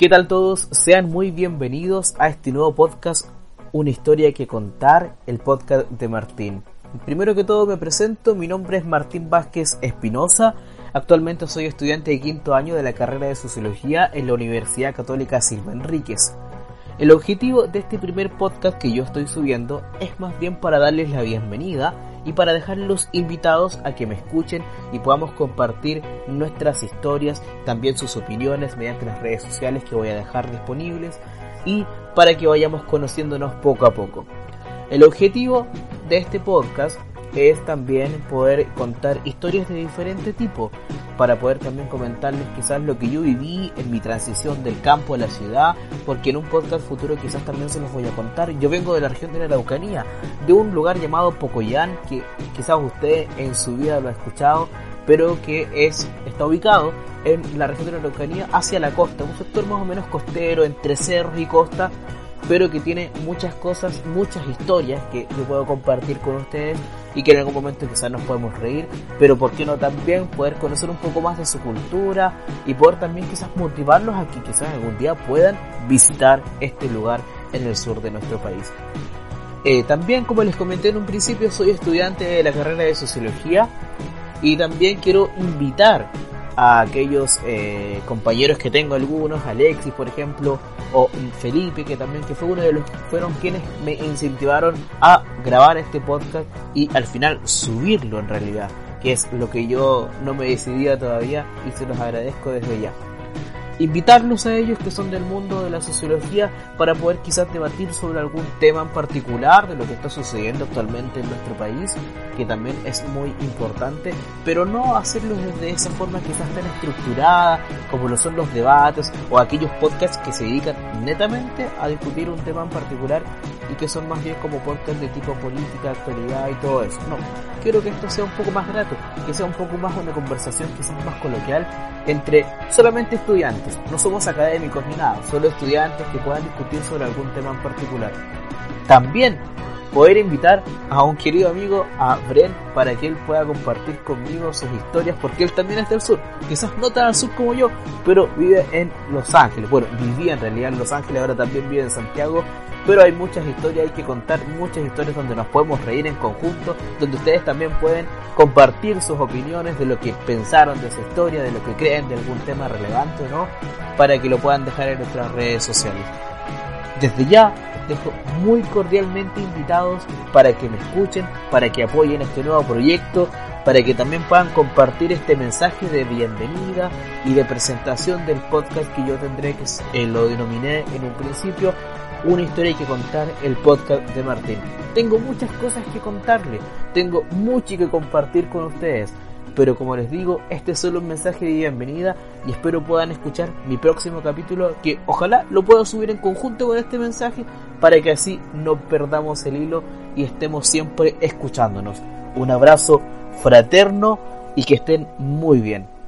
¿Qué tal todos? Sean muy bienvenidos a este nuevo podcast, Una historia que contar, el podcast de Martín. Primero que todo me presento, mi nombre es Martín Vázquez Espinosa, actualmente soy estudiante de quinto año de la carrera de Sociología en la Universidad Católica Silva Enríquez. El objetivo de este primer podcast que yo estoy subiendo es más bien para darles la bienvenida y para dejarlos invitados a que me escuchen y podamos compartir nuestras historias, también sus opiniones mediante las redes sociales que voy a dejar disponibles y para que vayamos conociéndonos poco a poco. El objetivo de este podcast es también poder contar historias de diferente tipo, para poder también comentarles quizás lo que yo viví en mi transición del campo a la ciudad, porque en un podcast futuro quizás también se los voy a contar. Yo vengo de la región de la Araucanía, de un lugar llamado Pocoyán, que quizás usted en su vida lo ha escuchado, pero que es, está ubicado en la región de la Araucanía hacia la costa, un sector más o menos costero, entre cerros y costa, pero que tiene muchas cosas, muchas historias que yo puedo compartir con ustedes y que en algún momento quizás nos podemos reír, pero por qué no también poder conocer un poco más de su cultura y poder también quizás motivarlos a que quizás algún día puedan visitar este lugar en el sur de nuestro país. Eh, también, como les comenté en un principio, soy estudiante de la carrera de sociología y también quiero invitar a aquellos eh, compañeros que tengo algunos, Alexis por ejemplo, o Felipe que también que fue uno de los fueron quienes me incentivaron a grabar este podcast y al final subirlo en realidad, que es lo que yo no me decidía todavía y se los agradezco desde ya invitarlos a ellos que son del mundo de la sociología para poder quizás debatir sobre algún tema en particular de lo que está sucediendo actualmente en nuestro país, que también es muy importante, pero no hacerlo desde esa forma quizás tan estructurada como lo son los debates o aquellos podcasts que se dedican netamente a discutir un tema en particular y que son más bien como podcasts de tipo política, actualidad y todo eso. No, quiero que esto sea un poco más grato, que sea un poco más una conversación quizás más coloquial entre solamente estudiantes no somos académicos ni nada, solo estudiantes que puedan discutir sobre algún tema en particular. También poder invitar a un querido amigo, a Bren, para que él pueda compartir conmigo sus historias, porque él también es del sur. Quizás no tan al sur como yo, pero vive en Los Ángeles. Bueno, vivía en realidad en Los Ángeles, ahora también vive en Santiago. Pero hay muchas historias, hay que contar muchas historias donde nos podemos reír en conjunto, donde ustedes también pueden compartir sus opiniones de lo que pensaron de esa historia, de lo que creen de algún tema relevante o no, para que lo puedan dejar en nuestras redes sociales. Desde ya dejo muy cordialmente invitados para que me escuchen, para que apoyen este nuevo proyecto, para que también puedan compartir este mensaje de bienvenida y de presentación del podcast que yo tendré, que eh, lo denominé en un principio, una historia que contar, el podcast de Martín. Tengo muchas cosas que contarle, tengo mucho que compartir con ustedes pero como les digo, este es solo un mensaje de bienvenida y espero puedan escuchar mi próximo capítulo que ojalá lo pueda subir en conjunto con este mensaje para que así no perdamos el hilo y estemos siempre escuchándonos. Un abrazo fraterno y que estén muy bien.